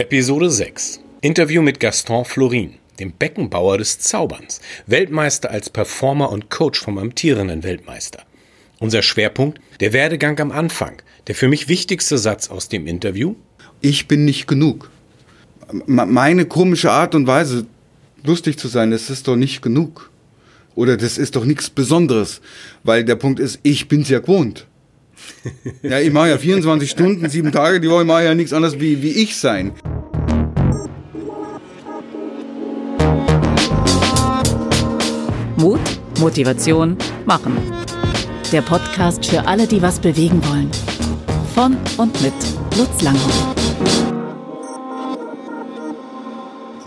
Episode 6. Interview mit Gaston Florin, dem Beckenbauer des Zauberns, Weltmeister als Performer und Coach vom amtierenden Weltmeister. Unser Schwerpunkt, der Werdegang am Anfang. Der für mich wichtigste Satz aus dem Interview. Ich bin nicht genug. Meine komische Art und Weise, lustig zu sein, das ist doch nicht genug. Oder das ist doch nichts Besonderes. Weil der Punkt ist, ich bin's ja gewohnt. Ja, ich mache ja 24 Stunden, sieben Tage die Woche, ich mache ja nichts anderes wie, wie ich sein. Mut, Motivation, Machen. Der Podcast für alle, die was bewegen wollen. Von und mit Lutz Langhoff.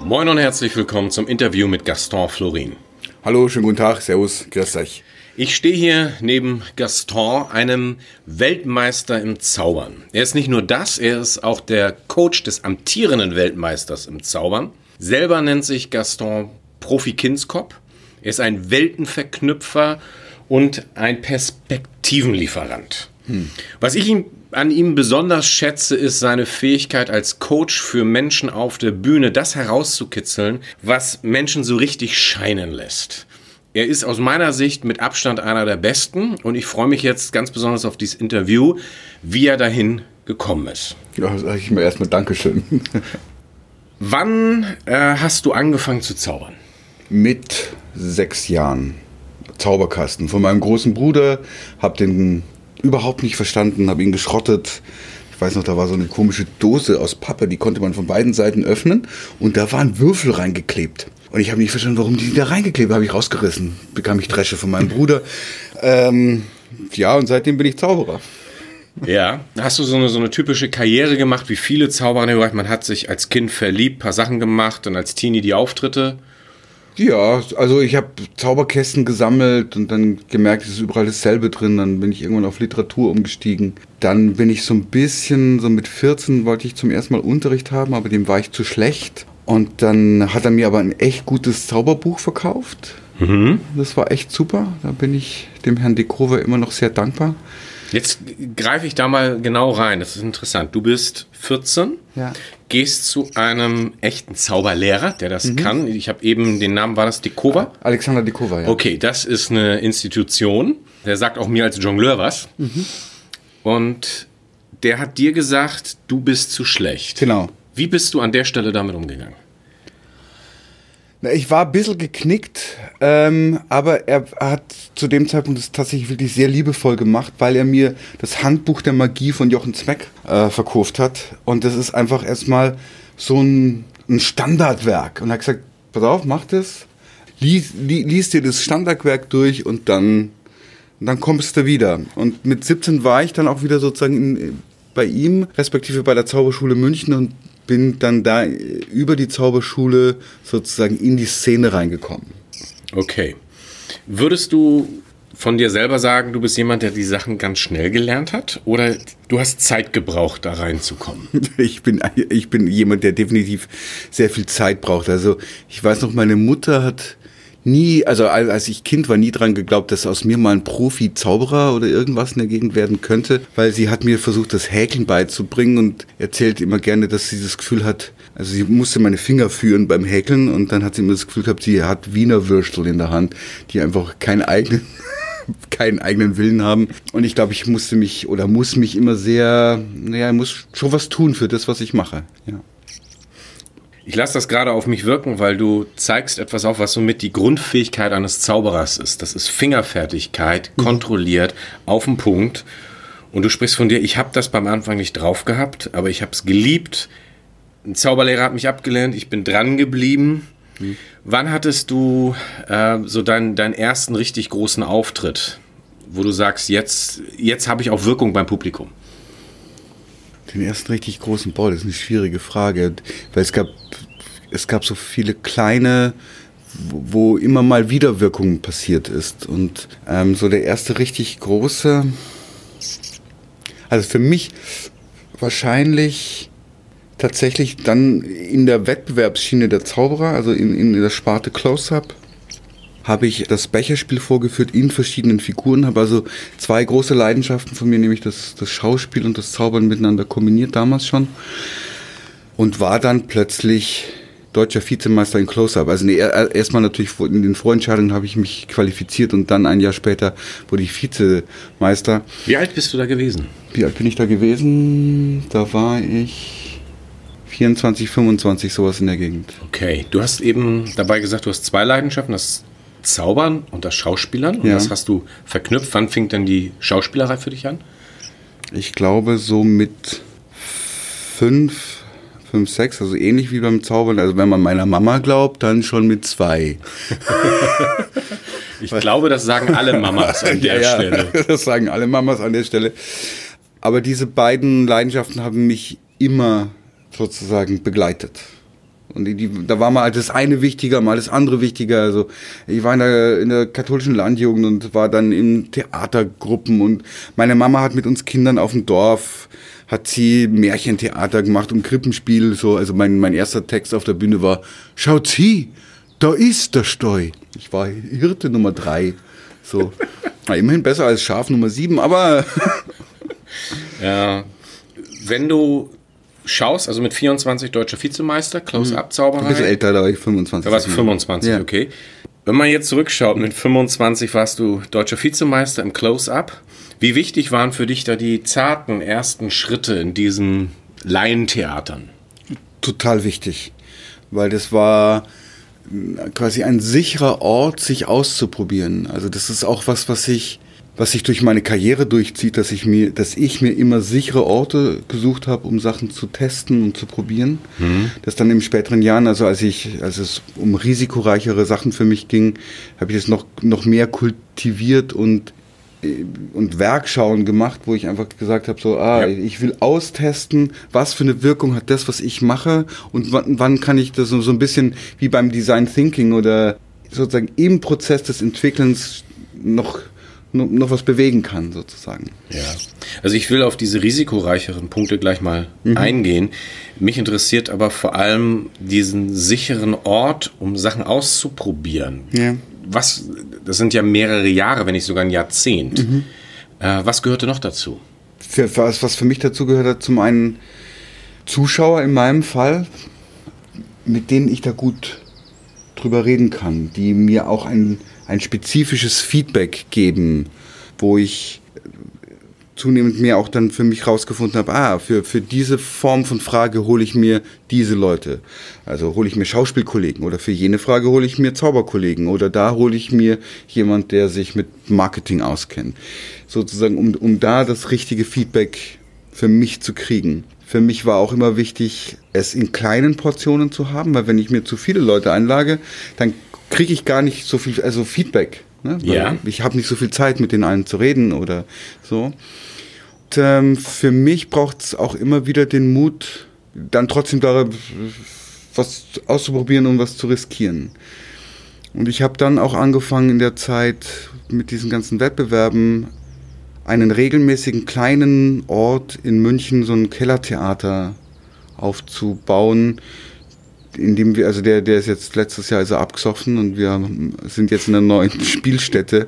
Moin und herzlich willkommen zum Interview mit Gaston Florin. Hallo, schönen guten Tag, Servus, grüß euch. Ich stehe hier neben Gaston, einem Weltmeister im Zaubern. Er ist nicht nur das, er ist auch der Coach des amtierenden Weltmeisters im Zaubern. Selber nennt sich Gaston Profi Kinskopf. Er ist ein Weltenverknüpfer und ein Perspektivenlieferant. Hm. Was ich ihm, an ihm besonders schätze, ist seine Fähigkeit als Coach für Menschen auf der Bühne, das herauszukitzeln, was Menschen so richtig scheinen lässt. Er ist aus meiner Sicht mit Abstand einer der besten und ich freue mich jetzt ganz besonders auf dieses Interview, wie er dahin gekommen ist. Ja, sage ich mir erstmal Dankeschön. Wann äh, hast du angefangen zu zaubern? Mit sechs Jahren. Zauberkasten von meinem großen Bruder, hab den überhaupt nicht verstanden, hab ihn geschrottet. Ich weiß noch, da war so eine komische Dose aus Pappe, die konnte man von beiden Seiten öffnen und da waren Würfel reingeklebt. Und ich habe nicht verstanden, warum die da reingeklebt habe ich rausgerissen. Bekam ich Dresche von meinem Bruder. Ähm, ja, und seitdem bin ich Zauberer. Ja, hast du so eine, so eine typische Karriere gemacht, wie viele Zauberer? Man hat sich als Kind verliebt, paar Sachen gemacht und als Teenie die Auftritte. Ja, also ich habe Zauberkästen gesammelt und dann gemerkt, es ist überall dasselbe drin. Dann bin ich irgendwann auf Literatur umgestiegen. Dann bin ich so ein bisschen, so mit 14 wollte ich zum ersten Mal Unterricht haben, aber dem war ich zu schlecht. Und dann hat er mir aber ein echt gutes Zauberbuch verkauft. Mhm. Das war echt super. Da bin ich dem Herrn Dekrover immer noch sehr dankbar. Jetzt greife ich da mal genau rein. Das ist interessant. Du bist 14, ja. gehst zu einem echten Zauberlehrer, der das mhm. kann. Ich habe eben den Namen, war das Dekova? Alexander Dekova, ja. Okay, das ist eine Institution. Der sagt auch mir als Jongleur was. Mhm. Und der hat dir gesagt, du bist zu schlecht. Genau. Wie bist du an der Stelle damit umgegangen? Ich war ein bisschen geknickt, ähm, aber er hat zu dem Zeitpunkt das tatsächlich wirklich sehr liebevoll gemacht, weil er mir das Handbuch der Magie von Jochen Zweck äh, verkauft hat. Und das ist einfach erstmal so ein, ein Standardwerk. Und er hat gesagt, pass auf, mach das, lies, li, lies dir das Standardwerk durch und dann, dann kommst du wieder. Und mit 17 war ich dann auch wieder sozusagen in, bei ihm, respektive bei der Zauberschule München und bin dann da über die Zauberschule sozusagen in die Szene reingekommen. Okay. Würdest du von dir selber sagen, du bist jemand, der die Sachen ganz schnell gelernt hat? Oder du hast Zeit gebraucht, da reinzukommen? Ich bin, ich bin jemand, der definitiv sehr viel Zeit braucht. Also ich weiß noch, meine Mutter hat nie, also als ich Kind war, nie dran geglaubt, dass aus mir mal ein Profi-Zauberer oder irgendwas in der Gegend werden könnte, weil sie hat mir versucht, das Häkeln beizubringen und erzählt immer gerne, dass sie das Gefühl hat, also sie musste meine Finger führen beim Häkeln und dann hat sie immer das Gefühl gehabt, sie hat Wiener Würstel in der Hand, die einfach keinen eigenen keinen eigenen Willen haben. Und ich glaube, ich musste mich oder muss mich immer sehr, naja, muss schon was tun für das, was ich mache. Ja. Ich lasse das gerade auf mich wirken, weil du zeigst etwas auf, was somit die Grundfähigkeit eines Zauberers ist. Das ist Fingerfertigkeit, mhm. kontrolliert, auf den Punkt. Und du sprichst von dir, ich habe das beim Anfang nicht drauf gehabt, aber ich habe es geliebt. Ein Zauberlehrer hat mich abgelehnt, ich bin dran geblieben. Mhm. Wann hattest du äh, so deinen, deinen ersten richtig großen Auftritt, wo du sagst, jetzt, jetzt habe ich auch Wirkung beim Publikum? Den ersten richtig großen Ball, das ist eine schwierige Frage, weil es gab, es gab so viele kleine, wo immer mal Wiederwirkung passiert ist. Und ähm, so der erste richtig große, also für mich wahrscheinlich tatsächlich dann in der Wettbewerbsschiene der Zauberer, also in, in der Sparte Close-Up habe ich das Becherspiel vorgeführt in verschiedenen Figuren, habe also zwei große Leidenschaften von mir, nämlich das, das Schauspiel und das Zaubern miteinander kombiniert damals schon. und war dann plötzlich deutscher Vizemeister in Close-Up. Also nee, erstmal natürlich in den Vorentscheidungen habe ich mich qualifiziert und dann ein Jahr später wurde ich Vizemeister. Wie alt bist du da gewesen? Wie alt bin ich da gewesen? Da war ich 24, 25, sowas in der Gegend. Okay, du hast eben dabei gesagt, du hast zwei Leidenschaften, das Zaubern und das Schauspielern. Und Ja. das hast du verknüpft. Wann fing denn die Schauspielerei für dich an? Ich glaube so mit fünf, fünf, sechs, also ähnlich wie beim Zaubern. Also wenn man meiner Mama glaubt, dann schon mit zwei. Ich glaube, das sagen alle Mamas an der Ja, Stelle. Das sagen alle Mamas an der Stelle. Aber diese beiden Leidenschaften haben mich immer sozusagen begleitet. Und die, die, da war mal das eine wichtiger, mal das andere wichtiger. Also ich war in der, in der katholischen Landjugend und war dann in Theatergruppen und meine Mama hat mit uns Kindern auf dem Dorf hat sie Märchentheater gemacht und Krippenspiel. So, also mein, mein erster Text auf der Bühne war: Schaut sie, da ist der Steu. Ich war Hirte Nummer drei. So, na, immerhin besser als Schaf Nummer sieben, aber Ja. Wenn du schaust, also mit 24 deutscher Vizemeister, Close-Up-Zauberei. ein bisschen älter, da war ich 25. Da warst du 25, Ja. okay. Wenn man jetzt zurückschaut, mit 25 warst du deutscher Vizemeister im Close-Up. Wie wichtig waren für dich da die zarten ersten Schritte in diesen Laientheatern? total wichtig, weil das war äh, quasi ein sicherer Ort, sich auszuprobieren. Also das ist auch was, was ich, was sich durch meine Karriere durchzieht, dass ich mir, dass ich mir immer sichere Orte gesucht habe, um Sachen zu testen und zu probieren. Das dann in späteren Jahren, also als ich, als es um risikoreichere Sachen für mich ging, habe ich das noch noch mehr kultiviert und und Werkschauen gemacht, wo ich einfach gesagt habe, so, ah, Ja. ich will austesten, was für eine Wirkung hat das, was ich mache und wann, wann kann ich das so, so ein bisschen wie beim Design Thinking oder sozusagen im Prozess des Entwickelns noch, noch, was bewegen kann, sozusagen. Ja. Also ich will auf diese risikoreicheren Punkte gleich mal eingehen. Mich interessiert aber vor allem diesen sicheren Ort, um Sachen auszuprobieren. Ja. Was, das sind ja mehrere Jahre, wenn nicht sogar ein Jahrzehnt. Äh, was gehörte noch dazu? Für, was, was für mich dazu gehört hat, zum einen Zuschauer in meinem Fall, mit denen ich da gut drüber reden kann, die mir auch ein, ein spezifisches Feedback geben, wo ich zunehmend mehr auch dann für mich rausgefunden habe, ah, für, für diese Form von Frage hole ich mir diese Leute. Also hole ich mir Schauspielkollegen oder für jene Frage hole ich mir Zauberkollegen oder da hole ich mir jemand, der sich mit Marketing auskennt. Sozusagen, um, um da das richtige Feedback für mich zu kriegen. Für mich war auch immer wichtig, es in kleinen Portionen zu haben, weil wenn ich mir zu viele Leute einlage, dann kriege ich gar nicht so viel, also Feedback. Ne? Ja. Ich habe nicht so viel Zeit, mit den allen zu reden oder so. Und, ähm, für mich braucht es auch immer wieder den Mut, dann trotzdem da was auszuprobieren und was zu riskieren. Und ich habe dann auch angefangen in der Zeit mit diesen ganzen Wettbewerben einen regelmäßigen kleinen Ort in München, so ein Kellertheater aufzubauen, in dem wir, also der, der ist jetzt letztes Jahr also abgesoffen und wir sind jetzt in einer neuen Spielstätte,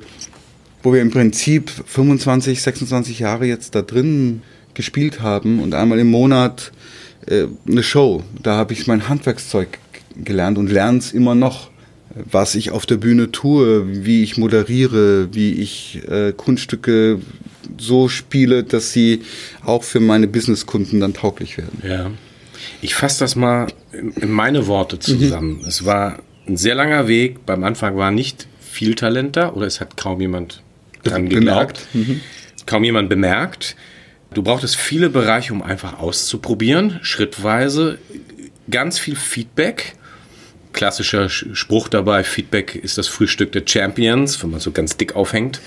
wo wir im Prinzip 25, 26 Jahre jetzt da drin gespielt haben und einmal im Monat äh, eine Show. Da habe ich mein Handwerkszeug gelernt und lerne es immer noch was ich auf der Bühne tue, wie ich moderiere, wie ich äh, Kunststücke so spiele, dass sie auch für meine Businesskunden dann tauglich werden. Ja. Ich fasse das mal in in meine Worte zusammen. Es war ein sehr langer Weg. Beim Anfang war nicht viel Talent da oder es hat kaum jemand dran geglaubt. Kaum jemand bemerkt. Du brauchtest viele Bereiche, um einfach auszuprobieren, schrittweise. Ganz viel Feedback. Klassischer Sch- Spruch dabei, Feedback ist das Frühstück der Champions, wenn man so ganz dick aufhängt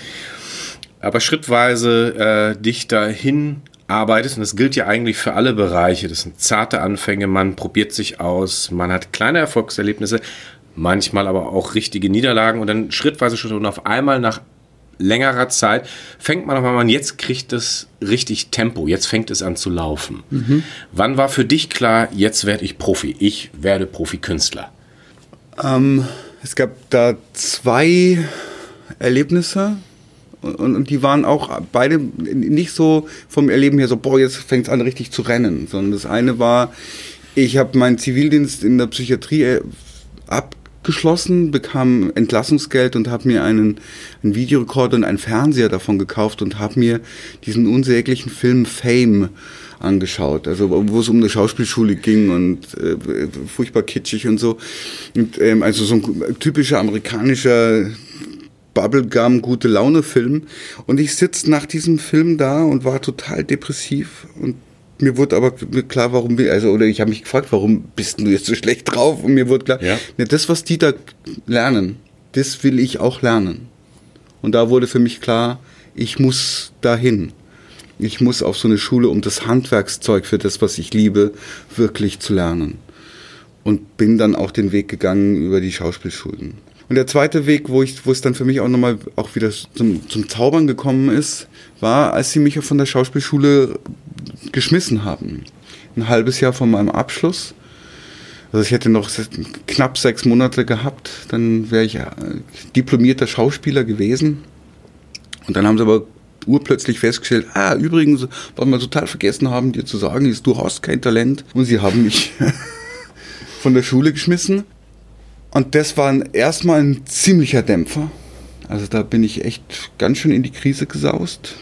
aber schrittweise äh, dich dahin arbeitest, und das gilt ja eigentlich für alle Bereiche, das sind zarte Anfänge, man probiert sich aus, man hat kleine Erfolgserlebnisse, manchmal aber auch richtige Niederlagen und dann schrittweise Schritte und auf einmal nach längerer Zeit fängt man auf einmal an, jetzt kriegt es richtig Tempo, jetzt fängt es an zu laufen. Wann war für dich klar, jetzt werde ich Profi, ich werde Profikünstler? Ähm, es gab da zwei Erlebnisse und, und die waren auch beide nicht so vom Erleben her so, boah, jetzt fängt es an richtig zu rennen, sondern das eine war, Ich habe meinen Zivildienst in der Psychiatrie äh, abgeschlossen, bekam Entlassungsgeld und habe mir einen, einen Videorekorder und einen Fernseher davon gekauft und habe mir diesen unsäglichen Film Fame angeschaut, also wo es um eine Schauspielschule ging und äh, furchtbar kitschig und so. Und, ähm, also so ein typischer amerikanischer Bubblegum, gute Laune-Film. Und ich sitze nach diesem Film da und war total depressiv und mir wurde aber klar, warum, also, oder ich habe mich gefragt, warum bist du jetzt so schlecht drauf? Und mir wurde klar, ja. ne, das, was die da lernen, das will ich auch lernen. Und da wurde für mich klar, ich muss dahin. Ich muss auf so eine Schule, um das Handwerkszeug für das, was ich liebe, wirklich zu lernen. Und bin dann auch den Weg gegangen über die Schauspielschulen. Und der zweite Weg, wo, ich, wo es dann für mich auch nochmal auch wieder zum, zum Zaubern gekommen ist, war, als sie mich von der Schauspielschule geschmissen haben. Ein halbes Jahr vor meinem Abschluss. Also ich hätte noch knapp sechs Monate gehabt, dann wäre ich äh, diplomierter Schauspieler gewesen. Und dann haben sie aber urplötzlich festgestellt, ah, übrigens, was wir total vergessen haben, dir zu sagen, ist, du hast kein Talent. Und sie haben mich von der Schule geschmissen. Und das war erstmal ein ziemlicher Dämpfer. Also da bin ich echt ganz schön in die Krise gesaust.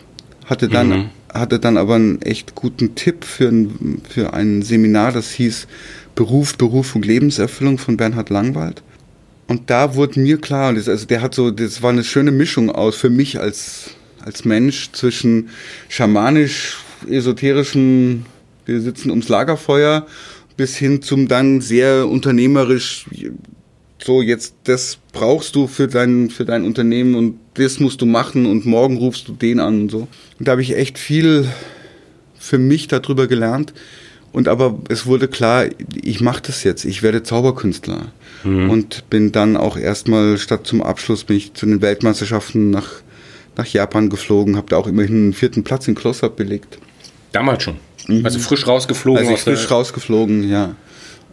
Hatte dann, mhm. hatte dann aber einen echt guten Tipp für ein, für ein Seminar, das hieß Beruf, Berufung, Lebenserfüllung von Bernhard Langwald. Und da wurde mir klar, das, also der hat so, das war eine schöne Mischung aus für mich als, als Mensch zwischen schamanisch, esoterischen, wir sitzen ums Lagerfeuer, bis hin zum dann sehr unternehmerisch, so jetzt das brauchst du für dein für dein Unternehmen und das musst du machen und morgen rufst du den an und so. Und da habe ich echt viel für mich darüber gelernt und aber es wurde klar, ich mache das jetzt, ich werde Zauberkünstler mhm. und bin dann auch erstmal statt zum Abschluss bin ich zu den Weltmeisterschaften nach nach Japan geflogen, habe da auch immerhin einen vierten Platz in Close-Up belegt. Damals schon. Mhm. Also frisch rausgeflogen. Also frisch rausgeflogen, ja.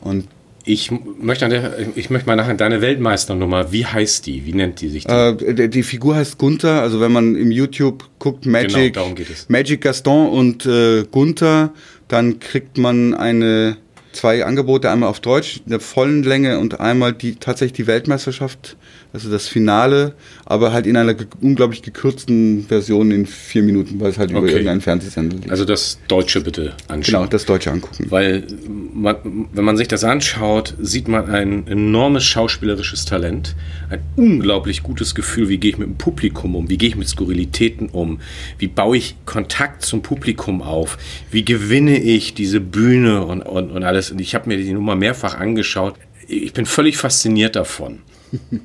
Und ich möchte, der, ich möchte mal nachher deine Weltmeisternummer, wie heißt die? Wie nennt die sich? Die, äh, die Figur heißt Gunther, also wenn man im YouTube guckt, Magic, genau, Magic Gaston und äh, Gunther, dann kriegt man eine zwei Angebote, einmal auf Deutsch, in der vollen Länge und einmal die tatsächlich die Weltmeisterschaft also das Finale, aber halt in einer ge unglaublich gekürzten Version in vier Minuten, weil es halt okay. über irgendeinen Fernsehsender liegt. Also das Deutsche bitte anschauen. Genau, das Deutsche angucken. Weil man, wenn man sich das anschaut, sieht man ein enormes schauspielerisches Talent, ein unglaublich gutes Gefühl, wie gehe ich mit dem Publikum um, wie gehe ich mit Skurrilitäten um, wie baue ich Kontakt zum Publikum auf, wie gewinne ich diese Bühne und, und, und alles. Und ich habe mir die Nummer mehrfach angeschaut. Ich bin völlig fasziniert davon.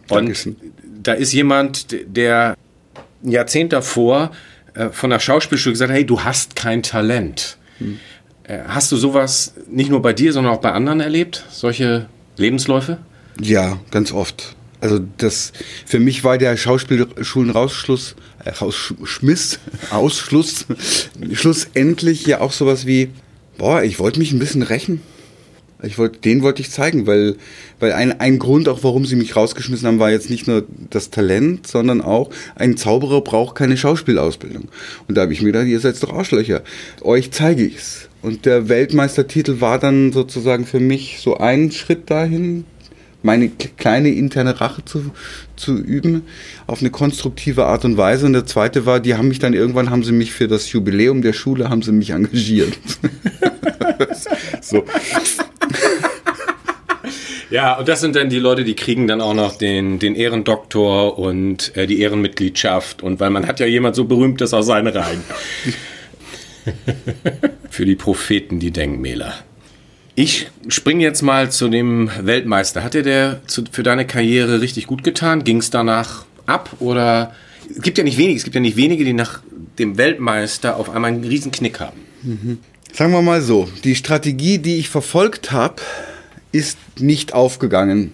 Und da ist jemand, der ein Jahrzehnt davor äh, von der Schauspielschule gesagt hat, hey, du hast kein Talent. Hm. Hast du sowas nicht nur bei dir, sondern auch bei anderen erlebt? Solche Lebensläufe? Ja, ganz oft. Also das für mich war der Schauspielschulen-Rausschluss, äh, Rausschmiss, Ausschluss, schlussendlich ja auch sowas wie, boah, ich wollte mich ein bisschen rächen. Ich wollte, den wollte ich zeigen, weil, weil ein, ein Grund auch, warum sie mich rausgeschmissen haben, war jetzt nicht nur das Talent, sondern auch, ein Zauberer braucht keine Schauspielausbildung. Und da habe ich mir gedacht, ihr seid doch Arschlöcher. Euch zeige ich's. Und der Weltmeistertitel war dann sozusagen für mich so ein Schritt dahin, meine kleine interne Rache zu, zu üben, auf eine konstruktive Art und Weise. Und der zweite war, die haben mich dann irgendwann, haben sie mich für das Jubiläum der Schule, haben sie mich engagiert. so. Ja, und das sind dann die Leute, die kriegen dann auch noch den, den Ehrendoktor und äh, die Ehrenmitgliedschaft. Und weil man hat ja jemand so berühmtes aus seinen Reihen. Für die Propheten die Denkmäler. Ich springe jetzt mal zu dem Weltmeister. Hat dir der zu, für deine Karriere richtig gut getan? Ging es danach ab oder es gibt ja nicht wenige, es gibt ja nicht wenige, die nach dem Weltmeister auf einmal einen riesen Knick haben. Mhm. Sagen wir mal so, die Strategie, die ich verfolgt habe, ist nicht aufgegangen.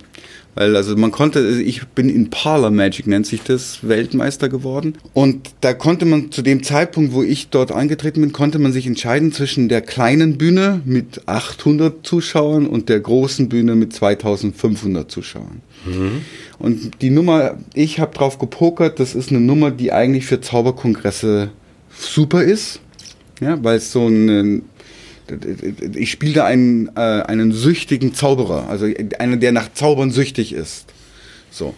Weil also man konnte, also ich bin in Parlor Magic nennt sich das, Weltmeister geworden. Und da konnte man zu dem Zeitpunkt, wo ich dort eingetreten bin, konnte man sich entscheiden zwischen der kleinen Bühne mit 800 Zuschauern und der großen Bühne mit 2500 Zuschauern. Mhm. Und die Nummer, ich habe drauf gepokert, das ist eine Nummer, die eigentlich für Zauberkongresse super ist. Ja, weil es so ein ich spiele da einen, äh, einen süchtigen Zauberer, also einen, der nach Zaubern süchtig ist. So.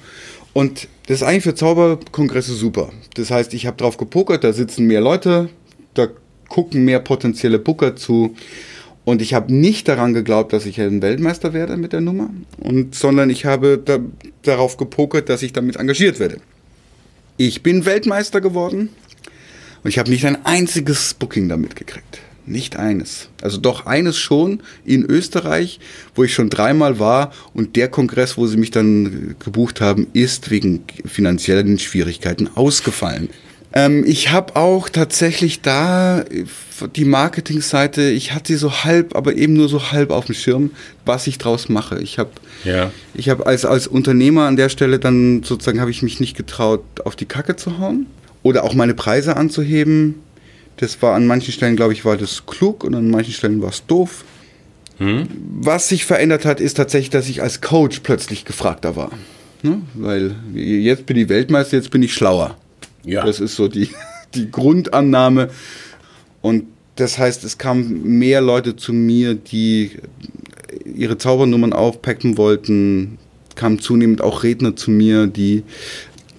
Und das ist eigentlich für Zauberkongresse super. Das heißt, ich habe drauf gepokert, da sitzen mehr Leute, da gucken mehr potenzielle Booker zu. Und ich habe nicht daran geglaubt, dass ich ein Weltmeister werde mit der Nummer, und, sondern ich habe da, darauf gepokert, dass ich damit engagiert werde. Ich bin Weltmeister geworden und ich habe nicht ein einziges Booking damit gekriegt. Nicht eines. Also doch eines schon in Österreich, wo ich schon dreimal war und der Kongress, wo sie mich dann gebucht haben, ist wegen finanziellen Schwierigkeiten ausgefallen. Ähm, ich habe auch tatsächlich da die Marketingseite, ich hatte sie so halb, aber eben nur so halb auf dem Schirm, was ich draus mache. Ich habe ja. ich als, als Unternehmer an der Stelle dann sozusagen, habe ich mich nicht getraut, auf die Kacke zu hauen oder auch meine Preise anzuheben das war an manchen Stellen, glaube ich, war das klug und an manchen Stellen war es doof. Hm? Was sich verändert hat, ist tatsächlich, dass ich als Coach plötzlich gefragter war. Ne? Weil jetzt bin ich Weltmeister, jetzt bin ich schlauer. Ja. Das ist so die, die Grundannahme. Und das heißt, es kamen mehr Leute zu mir, die ihre Zaubernummern aufpacken wollten. Kamen zunehmend auch Redner zu mir, die,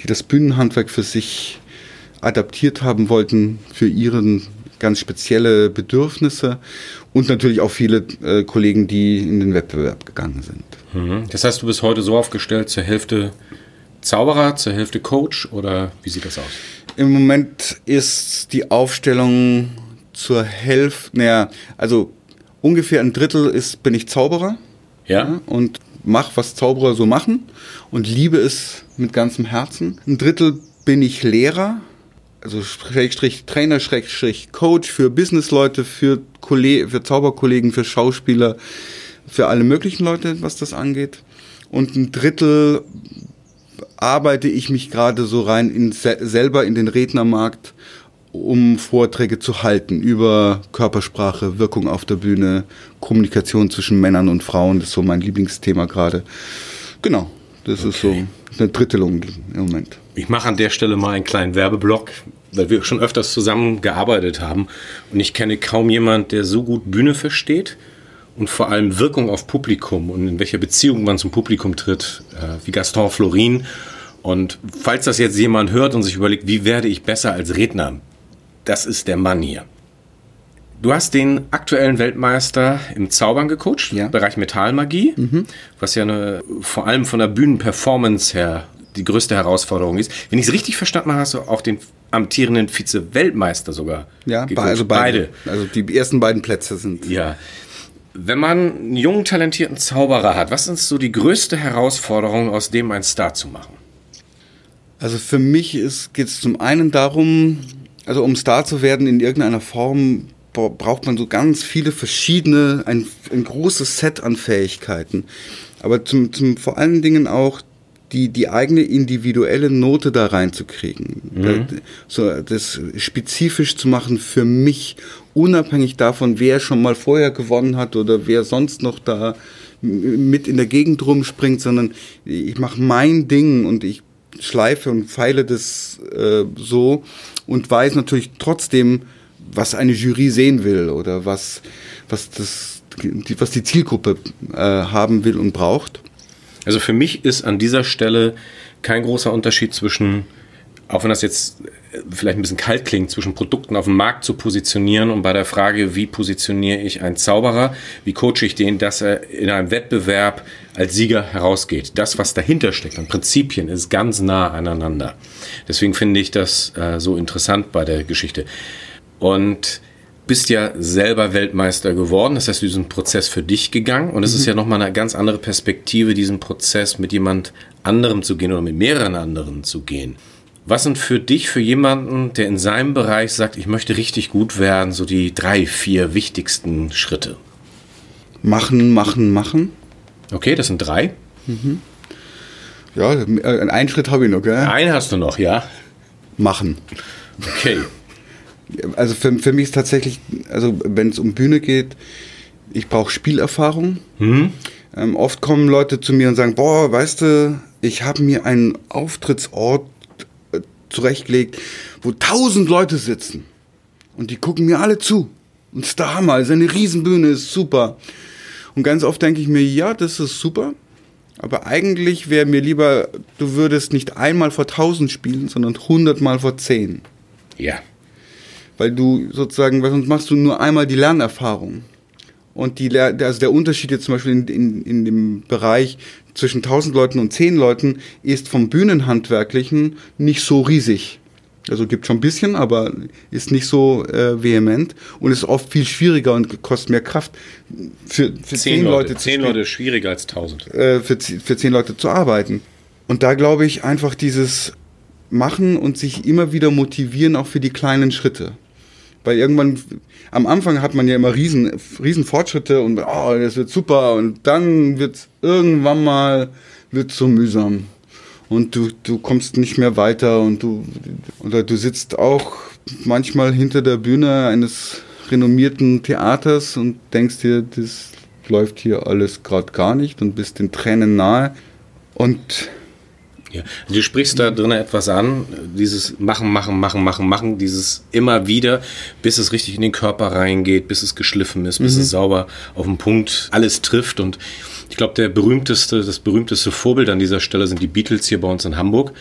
die das Bühnenhandwerk für sich adaptiert haben wollten für ihren ganz spezielle Bedürfnisse und natürlich auch viele äh, Kollegen, die in den Wettbewerb gegangen sind. Mhm. Das heißt, du bist heute so aufgestellt, zur Hälfte Zauberer, zur Hälfte Coach oder wie sieht das aus? Im Moment ist die Aufstellung zur Hälfte, naja, also ungefähr ein Drittel ist, bin ich Zauberer ja. ja und mache, was Zauberer so machen und liebe es mit ganzem Herzen. Ein Drittel bin ich Lehrer also Schrägstrich Trainer, Schrägstrich Coach für Businessleute, für, für Zauberkollegen, für Schauspieler, für alle möglichen Leute, was das angeht. Und ein Drittel arbeite ich mich gerade so rein in, selber in den Rednermarkt, um Vorträge zu halten über Körpersprache, Wirkung auf der Bühne, Kommunikation zwischen Männern und Frauen. Das ist so mein Lieblingsthema gerade. Genau, das okay. ist so eine Drittelung im Moment. Ich mache an der Stelle mal einen kleinen Werbeblock, weil wir schon öfters zusammen gearbeitet haben. Und ich kenne kaum jemand, der so gut Bühne versteht und vor allem Wirkung auf Publikum und in welcher Beziehung man zum Publikum tritt, äh, wie Gaston Florin. Und falls das jetzt jemand hört und sich überlegt, wie werde ich besser als Redner, das ist der Mann hier. Du hast den aktuellen Weltmeister im Zaubern gecoacht, ja. im Bereich Metallmagie, mhm. was ja eine, vor allem von der Bühnenperformance her die größte Herausforderung ist. Wenn ich es richtig verstanden habe, hast du auch den amtierenden Vize-Weltmeister sogar. Ja, gecoacht. also beide. Also die ersten beiden Plätze sind. Ja. Wenn man einen jungen, talentierten Zauberer hat, was ist so die größte Herausforderung, aus dem einen Star zu machen? Also für mich geht es zum einen darum, also um Star zu werden in irgendeiner Form, braucht man so ganz viele verschiedene, ein, ein großes Set an Fähigkeiten. Aber zum, zum vor allen Dingen auch die, die eigene individuelle Note da reinzukriegen. Mhm. so, das spezifisch zu machen für mich, unabhängig davon, wer schon mal vorher gewonnen hat oder wer sonst noch da mit in der Gegend rumspringt, sondern ich mache mein Ding und ich schleife und feile das äh, so und weiß natürlich trotzdem, was eine Jury sehen will oder was, was, das, was die Zielgruppe äh, haben will und braucht. Also für mich ist an dieser Stelle kein großer Unterschied zwischen, auch wenn das jetzt vielleicht ein bisschen kalt klingt, zwischen Produkten auf dem Markt zu positionieren und bei der Frage, wie positioniere ich einen Zauberer, wie coache ich den, dass er in einem Wettbewerb als Sieger herausgeht. Das, was dahinter steckt an Prinzipien, ist ganz nah aneinander. Deswegen finde ich das äh, so interessant bei der Geschichte. Und bist ja selber Weltmeister geworden. Das heißt, du diesen Prozess für dich gegangen. Und es mhm. ist ja nochmal eine ganz andere Perspektive, diesen Prozess mit jemand anderem zu gehen oder mit mehreren anderen zu gehen. Was sind für dich, für jemanden, der in seinem Bereich sagt, ich möchte richtig gut werden, so die drei, vier wichtigsten Schritte? Machen, machen, machen. Okay, das sind drei. Mhm. Ja, äh, einen Schritt habe ich noch, gell? Einen hast du noch, ja. Machen. Okay. Also für, für mich ist tatsächlich, also wenn es um Bühne geht, ich brauche Spielerfahrung. Mhm. Ähm, oft kommen Leute zu mir und sagen, boah, weißt du, ich habe mir einen Auftrittsort äh, zurechtgelegt, wo tausend Leute sitzen und die gucken mir alle zu. Und es ist der Hammer, es ist eine Riesenbühne, ist super. Und ganz oft denke ich mir, ja, das ist super. Aber eigentlich wäre mir lieber, du würdest nicht einmal vor tausend spielen, sondern hundertmal vor zehn. Ja. Weil du sozusagen, weil sonst machst du nur einmal die Lernerfahrung. Und die, also der Unterschied jetzt zum Beispiel in, in, in dem Bereich zwischen 1000 Leuten und 10 Leuten ist vom Bühnenhandwerklichen nicht so riesig. Also gibt schon ein bisschen, aber ist nicht so äh, vehement und ist oft viel schwieriger und kostet mehr Kraft. Für, für Zehn, Leute. zu Zehn Leute schwieriger als tausend. äh, für, für zehn Leute zu arbeiten. Und da glaube ich einfach dieses Machen und sich immer wieder motivieren, auch für die kleinen Schritte. Weil irgendwann, am Anfang hat man ja immer riesen, riesen Fortschritte und oh, das wird super und dann wird irgendwann mal wird's so mühsam. Und du, du kommst nicht mehr weiter und du, oder du sitzt auch manchmal hinter der Bühne eines renommierten Theaters und denkst dir, das läuft hier alles gerade gar nicht und bist den Tränen nahe. Und Ja. Du sprichst da drin etwas an, dieses Machen, Machen, Machen, Machen, Machen, dieses immer wieder, bis es richtig in den Körper reingeht, bis es geschliffen ist, bis es sauber auf den Punkt alles trifft. Und ich glaube, der berühmteste, das berühmteste Vorbild an dieser Stelle sind die Beatles hier bei uns in Hamburg.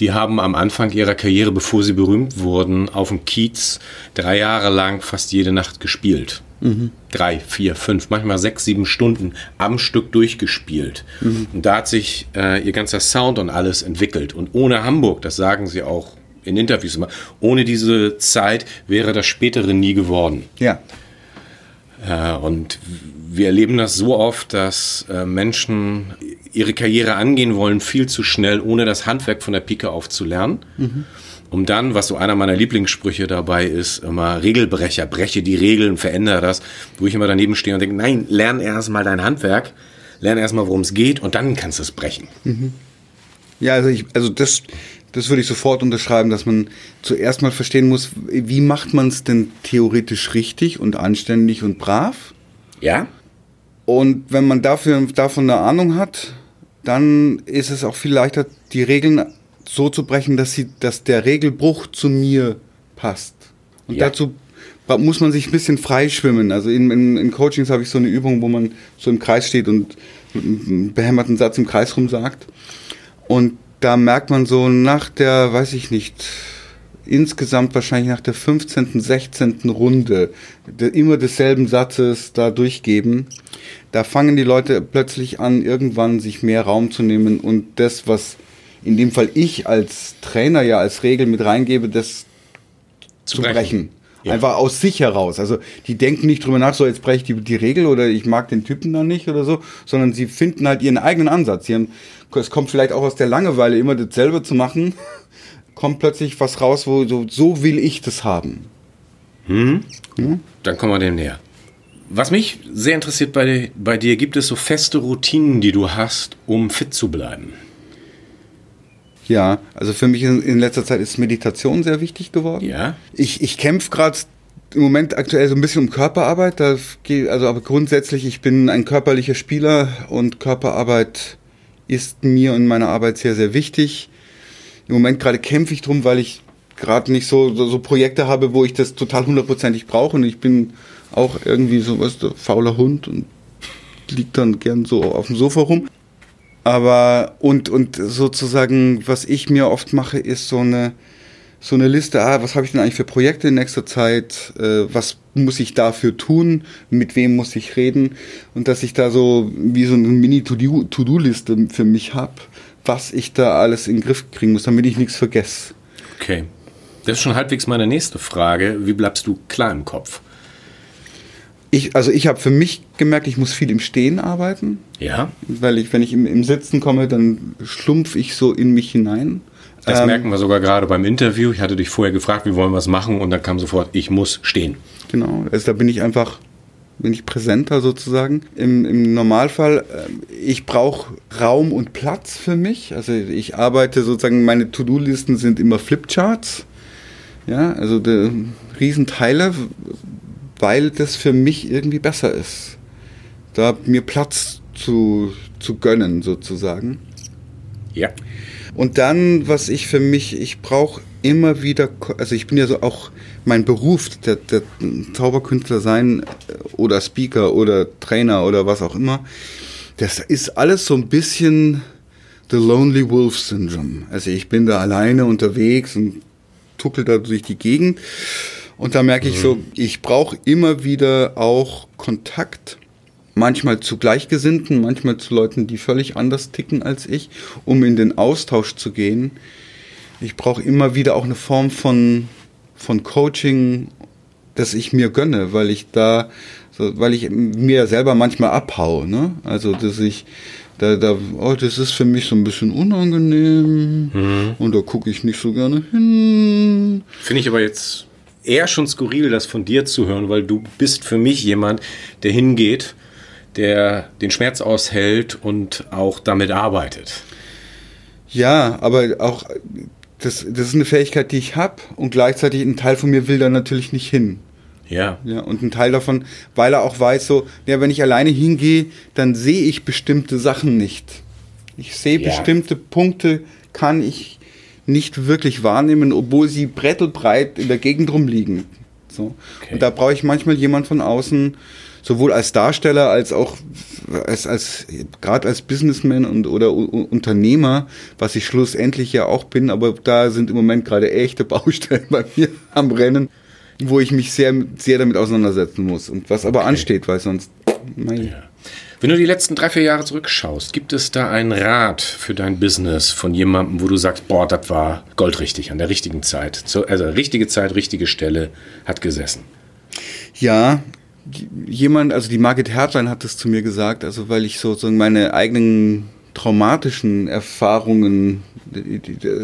Die haben am Anfang ihrer Karriere, bevor sie berühmt wurden, auf dem Kiez drei Jahre lang fast jede Nacht gespielt. Drei, vier, fünf, manchmal sechs, sieben Stunden am Stück durchgespielt. Und da hat sich äh, ihr ganzer Sound und alles entwickelt. Und ohne Hamburg, das sagen sie auch in Interviews immer, ohne diese Zeit wäre das spätere nie geworden. ja, Äh, und wir erleben das so oft, dass äh, Menschen ihre Karriere angehen wollen, viel zu schnell, ohne das Handwerk von der Pike auf zu lernen. Um dann, was so einer meiner Lieblingssprüche dabei ist, immer Regelbrecher, breche die Regeln, verändere das, wo ich immer daneben stehe und denke, nein, lern erst mal dein Handwerk, lern erst mal, worum es geht und dann kannst du es brechen. Ja, also, ich, also das, das würde ich sofort unterschreiben, dass man zuerst mal verstehen muss, wie macht man es denn theoretisch richtig und anständig und brav? Ja? Und wenn man dafür, davon eine Ahnung hat, dann ist es auch viel leichter, die Regeln so zu brechen, dass, sie, dass der Regelbruch zu mir passt. Und Ja. dazu muss man sich ein bisschen freischwimmen. Also in, in, in Coachings habe ich so eine Übung, wo man so im Kreis steht und einen behämmerten Satz im Kreis rum sagt. Und da merkt man so nach der, weiß ich nicht, insgesamt wahrscheinlich nach der 15., 16. Runde de, immer desselben Satzes da durchgeben, da fangen die Leute plötzlich an, irgendwann sich mehr Raum zu nehmen und das, was in dem Fall ich als Trainer ja als Regel mit reingebe, das zu, brechen. Ja. Einfach aus sich heraus. Also die denken nicht drüber nach, so jetzt breche ich die, die Regel oder ich mag den Typen dann nicht oder so, sondern sie finden halt ihren eigenen Ansatz. Sie haben, es kommt vielleicht auch aus der Langeweile, immer dasselbe zu machen, kommt plötzlich was raus, wo so, so will ich das haben. Dann kommen wir dem näher. Was mich sehr interessiert bei, bei dir, gibt es so feste Routinen, die du hast, um fit zu bleiben? Ja, also für mich in, in letzter Zeit ist Meditation sehr wichtig geworden. Ja? Ich, ich kämpfe gerade im Moment aktuell so ein bisschen um Körperarbeit. Da geht, also aber grundsätzlich, ich bin ein körperlicher Spieler und Körperarbeit ist mir in meiner Arbeit sehr, sehr wichtig. Im Moment gerade kämpfe ich drum, weil ich gerade nicht so, so, so Projekte habe, wo ich das total hundertprozentig brauche. Und ich bin auch irgendwie so was, fauler Hund und liegt dann gern so auf dem Sofa rum. Aber und, und sozusagen, was ich mir oft mache, ist so eine, so eine Liste, ah, was habe ich denn eigentlich für Projekte in nächster Zeit, äh, was muss ich dafür tun, mit wem muss ich reden und dass ich da so wie so eine Mini-To-Do-Liste für mich habe, was ich da alles in den Griff kriegen muss, damit ich nichts vergesse. Okay. Das ist schon halbwegs meine nächste Frage. Wie bleibst du klar im Kopf? Ich, also ich habe für mich gemerkt, ich muss viel im Stehen arbeiten, Ja? weil ich, wenn ich im, im Sitzen komme, dann schlumpf ich so in mich hinein. Das Ähm, merken wir sogar gerade beim Interview. Ich hatte dich vorher gefragt, wie wollen wir es machen? Und dann kam sofort, ich muss stehen. Genau, also da bin ich einfach, bin ich präsenter sozusagen. Im, im Normalfall, äh, ich brauche Raum und Platz für mich. Also ich arbeite sozusagen, meine To-Do-Listen sind immer Flipcharts. Ja, also Riesenteile, weil das für mich irgendwie besser ist. Da mir Platz zu, zu gönnen sozusagen. Ja. Und dann, was ich für mich, ich brauche immer wieder, also ich bin ja so auch mein Beruf, der, der Zauberkünstler sein äh, oder Speaker oder Trainer oder was auch immer, das ist alles so ein bisschen The Lonely Wolf Syndrome. Also ich bin da alleine unterwegs und tuckel da durch die Gegend. Und da merke ich so, mhm. ich brauche immer wieder auch Kontakt, manchmal zu Gleichgesinnten, manchmal zu Leuten, die völlig anders ticken als ich, um in den Austausch zu gehen. Ich brauche immer wieder auch eine Form von, von Coaching, das ich mir gönne, weil ich da, so, weil ich mir selber manchmal abhaue. Ne? Also, dass ich da, da, oh, das ist für mich so ein bisschen unangenehm mhm. und da gucke ich nicht so gerne hin. Finde ich aber jetzt eher schon skurril, das von dir zu hören, weil du bist für mich jemand, der hingeht, der den Schmerz aushält und auch damit arbeitet. Ja, aber auch das, das ist eine Fähigkeit, die ich habe und gleichzeitig ein Teil von mir will da natürlich nicht hin. Ja. ja. Und ein Teil davon, weil er auch weiß, so, ja, wenn ich alleine hingehe, dann sehe ich bestimmte Sachen nicht. Ich sehe ja. bestimmte Punkte, kann ich nicht wirklich wahrnehmen, obwohl sie brettelbreit in der Gegend rumliegen. So. Okay. Und da brauche ich manchmal jemand von außen, sowohl als Darsteller als auch als, als gerade als Businessman und oder U Unternehmer, was ich schlussendlich ja auch bin, aber da sind im Moment gerade echte Baustellen bei mir am Rennen wo ich mich sehr, sehr damit auseinandersetzen muss und was aber okay. ansteht, weil sonst. Ja. Wenn du die letzten drei, vier Jahre zurückschaust, gibt es da einen Rat für dein Business von jemandem, wo du sagst, boah, das war goldrichtig an der richtigen Zeit. Also richtige Zeit, richtige Stelle hat gesessen. Ja, jemand, also die Margit Hertlein hat das zu mir gesagt, also weil ich sozusagen meine eigenen traumatischen Erfahrungen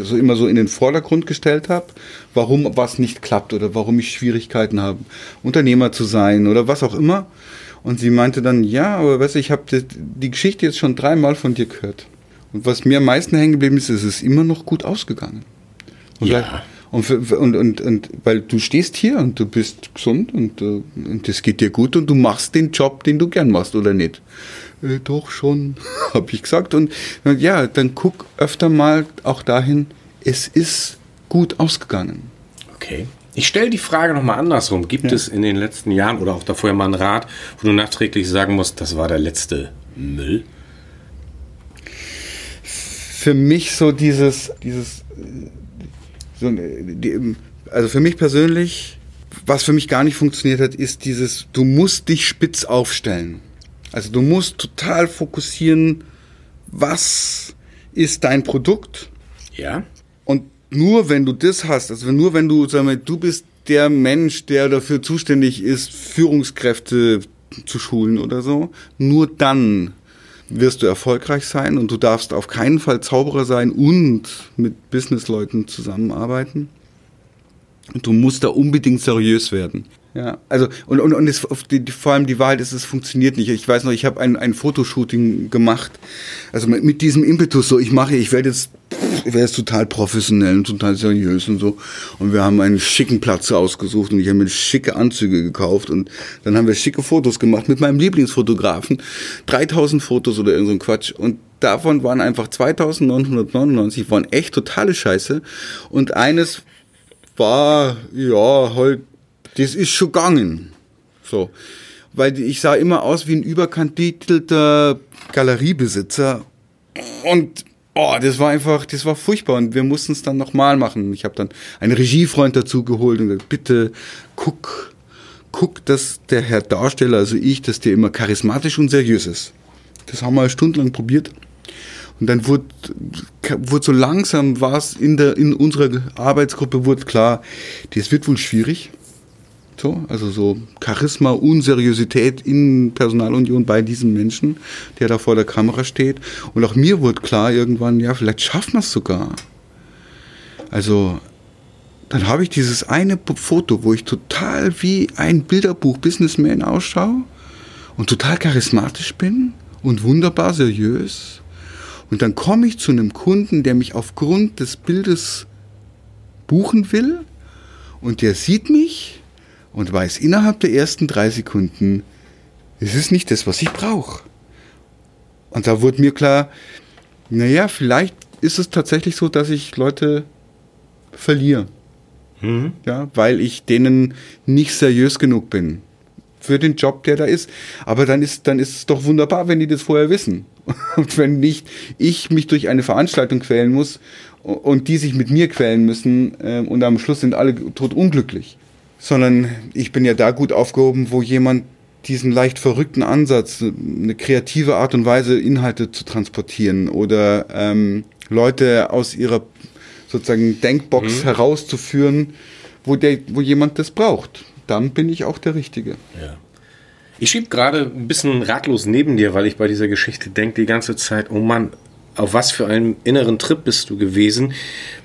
so immer so in den Vordergrund gestellt habe, warum was nicht klappt oder warum ich Schwierigkeiten habe, Unternehmer zu sein oder was auch immer. Und sie meinte dann, ja, aber weißt du, ich habe die, die, Geschichte jetzt schon dreimal von dir gehört. Und was mir am meisten hängen geblieben ist, ist es immer noch gut ausgegangen. Und ja. Und, und, und, und weil du stehst hier und du bist gesund und, äh, und das geht dir gut und du machst den Job, den du gern machst, oder nicht? Äh, doch schon, habe ich gesagt. Und ja, dann guck öfter mal auch dahin, es ist gut ausgegangen. Okay. Ich stelle die Frage nochmal andersrum. Gibt ja. es in den letzten Jahren oder auch davor mal einen Rat, wo du nachträglich sagen musst, das war der letzte Müll? Für mich so dieses, dieses, so, also für mich persönlich, was für mich gar nicht funktioniert hat, ist dieses, du musst dich spitz aufstellen. Also du musst total fokussieren, was ist dein Produkt? Ja. Nur wenn du das hast, also nur wenn du, sag mal, du bist der Mensch, der dafür zuständig ist, Führungskräfte zu schulen oder so, nur dann wirst du erfolgreich sein und du darfst auf keinen Fall Zauberer sein und mit Businessleuten zusammenarbeiten. Du musst da unbedingt seriös werden. Ja, also und, und, und es, die, die, vor allem die Wahrheit ist, es funktioniert nicht. Ich weiß noch, ich habe ein, ein Fotoshooting gemacht, also mit, mit diesem Impetus so, ich mache, ich werde jetzt, ich werde jetzt total professionell und total seriös und so. Und wir haben einen schicken Platz ausgesucht und ich habe mir schicke Anzüge gekauft und dann haben wir schicke Fotos gemacht mit meinem Lieblingsfotografen, 3000 Fotos oder irgend so Quatsch. Und davon waren einfach 2999 waren echt totale Scheiße. Und eines war ja halt das ist schon gegangen. So. Weil ich sah immer aus wie ein überkandidelter Galeriebesitzer. Und oh, das war einfach, das war furchtbar. Und wir mussten es dann nochmal machen. Ich habe dann einen Regiefreund dazu geholt und gesagt, bitte guck, guck, dass der Herr Darsteller, also ich, dass der immer charismatisch und seriös ist. Das haben wir stundenlang probiert. Und dann wurde, wurde so langsam war es in in unserer Arbeitsgruppe wurde klar, das wird wohl schwierig. So, also so Charisma, Unseriosität in Personalunion bei diesem Menschen, der da vor der Kamera steht. Und auch mir wurde klar irgendwann, ja, vielleicht schaffen wir es sogar. Also, dann habe ich dieses eine Foto, wo ich total wie ein Bilderbuch-Businessman ausschaue und total charismatisch bin und wunderbar seriös. Und dann komme ich zu einem Kunden, der mich aufgrund des Bildes buchen will und der sieht mich und weiß innerhalb der ersten drei Sekunden, es ist nicht das, was ich brauche. Und da wurde mir klar, naja, vielleicht ist es tatsächlich so, dass ich Leute verliere. Ja, weil ich denen nicht seriös genug bin für den Job, der da ist. Aber dann ist, dann ist es doch wunderbar, wenn die das vorher wissen. Und wenn nicht ich mich durch eine Veranstaltung quälen muss und die sich mit mir quälen müssen äh, und am Schluss sind alle tot unglücklich. Sondern ich bin ja da gut aufgehoben, wo jemand diesen leicht verrückten Ansatz, eine kreative Art und Weise, Inhalte zu transportieren oder ähm, Leute aus ihrer sozusagen Denkbox mhm. herauszuführen, wo, der, wo jemand das braucht. Dann bin ich auch der Richtige. Ja. Ich schieb gerade ein bisschen ratlos neben dir, weil ich bei dieser Geschichte denke die ganze Zeit, oh Mann, auf was für einem inneren Trip bist du gewesen,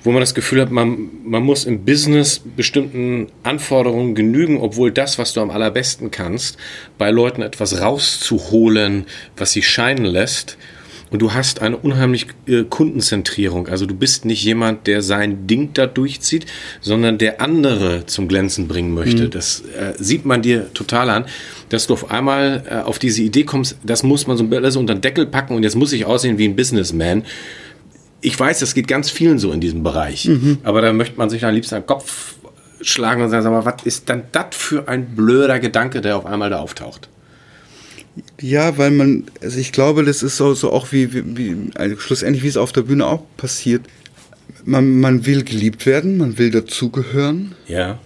wo man das Gefühl hat, man, man muss im Business bestimmten Anforderungen genügen, obwohl das, was du am allerbesten kannst, bei Leuten etwas rauszuholen, was sie scheinen lässt und du hast eine unheimlich äh, Kundenzentrierung. Also du bist nicht jemand, der sein Ding da durchzieht, sondern der andere zum Glänzen bringen möchte. Mhm. Das äh, sieht man dir total an, dass du auf einmal äh, auf diese Idee kommst, das muss man so alles unter den Deckel packen und jetzt muss ich aussehen wie ein Businessman. Ich weiß, das geht ganz vielen so in diesem Bereich. Mhm. Aber da möchte man sich am liebsten am Kopf schlagen und sagen, sag mal, was ist dann das für ein blöder Gedanke, der auf einmal da auftaucht? Ja, weil man, also ich glaube, das ist so, so auch wie, wie, also schlussendlich, wie es auf der Bühne auch passiert. Man, man will geliebt werden, man will dazugehören. Ja.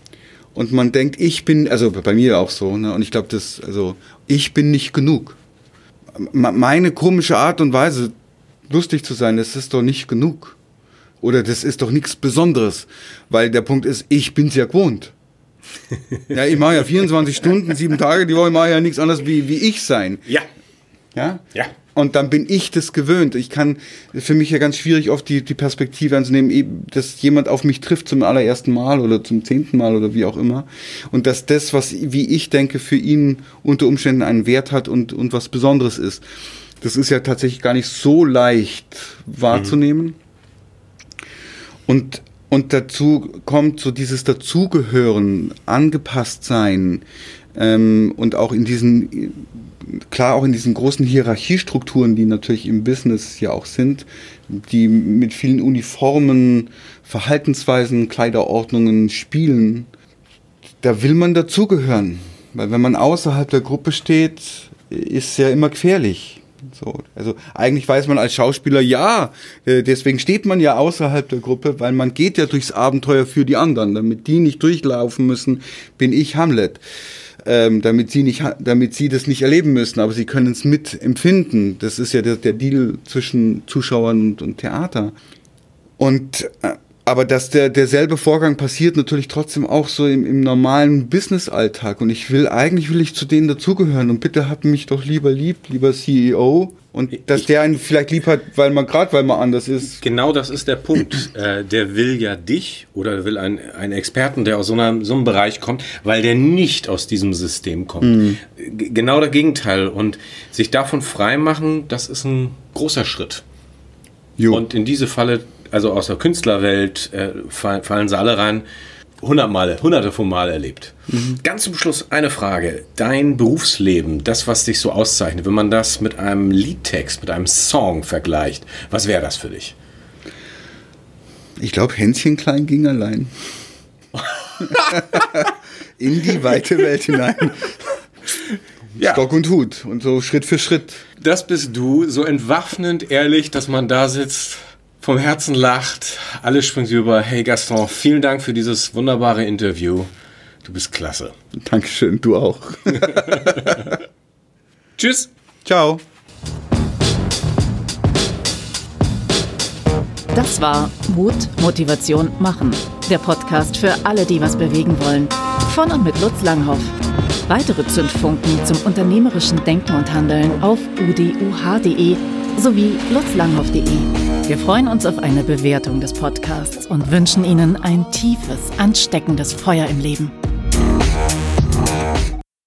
Und man denkt, ich bin, also bei mir auch so, ne? Und ich glaube, das, also, ich bin nicht genug. Meine komische Art und Weise, lustig zu sein, das ist doch nicht genug. Oder das ist doch nichts Besonderes. Weil der Punkt ist, ich bin's ja gewohnt. ja, ich mache ja 24 Stunden, sieben Tage die Woche, ich mache ja nichts anderes wie, wie ich sein. Ja. Ja? Ja. Und dann bin ich das gewöhnt. Ich kann, für mich ja ganz schwierig oft die, die Perspektive anzunehmen, dass jemand auf mich trifft zum allerersten Mal oder zum zehnten Mal oder wie auch immer. Und dass das, was, wie ich denke, für ihn unter Umständen einen Wert hat und, und was Besonderes ist. Das ist ja tatsächlich gar nicht so leicht wahrzunehmen. Mhm. Und und dazu kommt so dieses Dazugehören, angepasst sein ähm, und auch in diesen, klar auch in diesen großen Hierarchiestrukturen, die natürlich im Business ja auch sind, die mit vielen Uniformen, Verhaltensweisen, Kleiderordnungen spielen. Da will man dazugehören. Weil wenn man außerhalb der Gruppe steht, ist es ja immer gefährlich. So, also eigentlich weiß man als Schauspieler, ja, äh, deswegen steht man ja außerhalb der Gruppe, weil man geht ja durchs Abenteuer für die anderen. Damit die nicht durchlaufen müssen, bin ich Hamlet. Ähm, damit sie nicht, damit sie das nicht erleben müssen, aber sie können es mitempfinden. Das ist ja der, der Deal zwischen Zuschauern und, und Theater. Und äh, aber dass der derselbe Vorgang passiert natürlich trotzdem auch so im, im normalen Business-Alltag. Und ich will, eigentlich will ich zu denen dazugehören. Und bitte habt mich doch lieber lieb, lieber CEO. Und dass der einen vielleicht lieb hat, weil man gerade, weil man anders ist. Genau das ist der Punkt. äh, der will ja dich oder will einen, einen Experten, der aus so, einer, so einem Bereich kommt, weil der nicht aus diesem System kommt. Mhm. Genau das Gegenteil. Und sich davon freimachen, das ist ein großer Schritt. Jo. Und in diese Falle also aus der Künstlerwelt, äh, fallen sie alle rein. Hundert Male, hunderte von Mal erlebt. Mhm. Ganz zum Schluss eine Frage. Dein Berufsleben, das, was dich so auszeichnet, wenn man das mit einem Liedtext, mit einem Song vergleicht, was wäre das für dich? Ich glaube, Hänschen klein ging allein. In die weite Welt hinein. Ja. Stock und Hut und so Schritt für Schritt. Das bist du, so entwaffnend ehrlich, dass man da sitzt vom Herzen lacht, alles springt über. Hey Gaston, vielen Dank für dieses wunderbare Interview. Du bist klasse. Dankeschön, du auch. Tschüss. Ciao. Das war Mut, Motivation, Machen. Der Podcast für alle, die was bewegen wollen. Von und mit Lutz Langhoff. Weitere Zündfunken zum unternehmerischen Denken und Handeln auf uduh.de sowie lutzlanghoff.de. Wir freuen uns auf eine Bewertung des Podcasts und wünschen Ihnen ein tiefes, ansteckendes Feuer im Leben.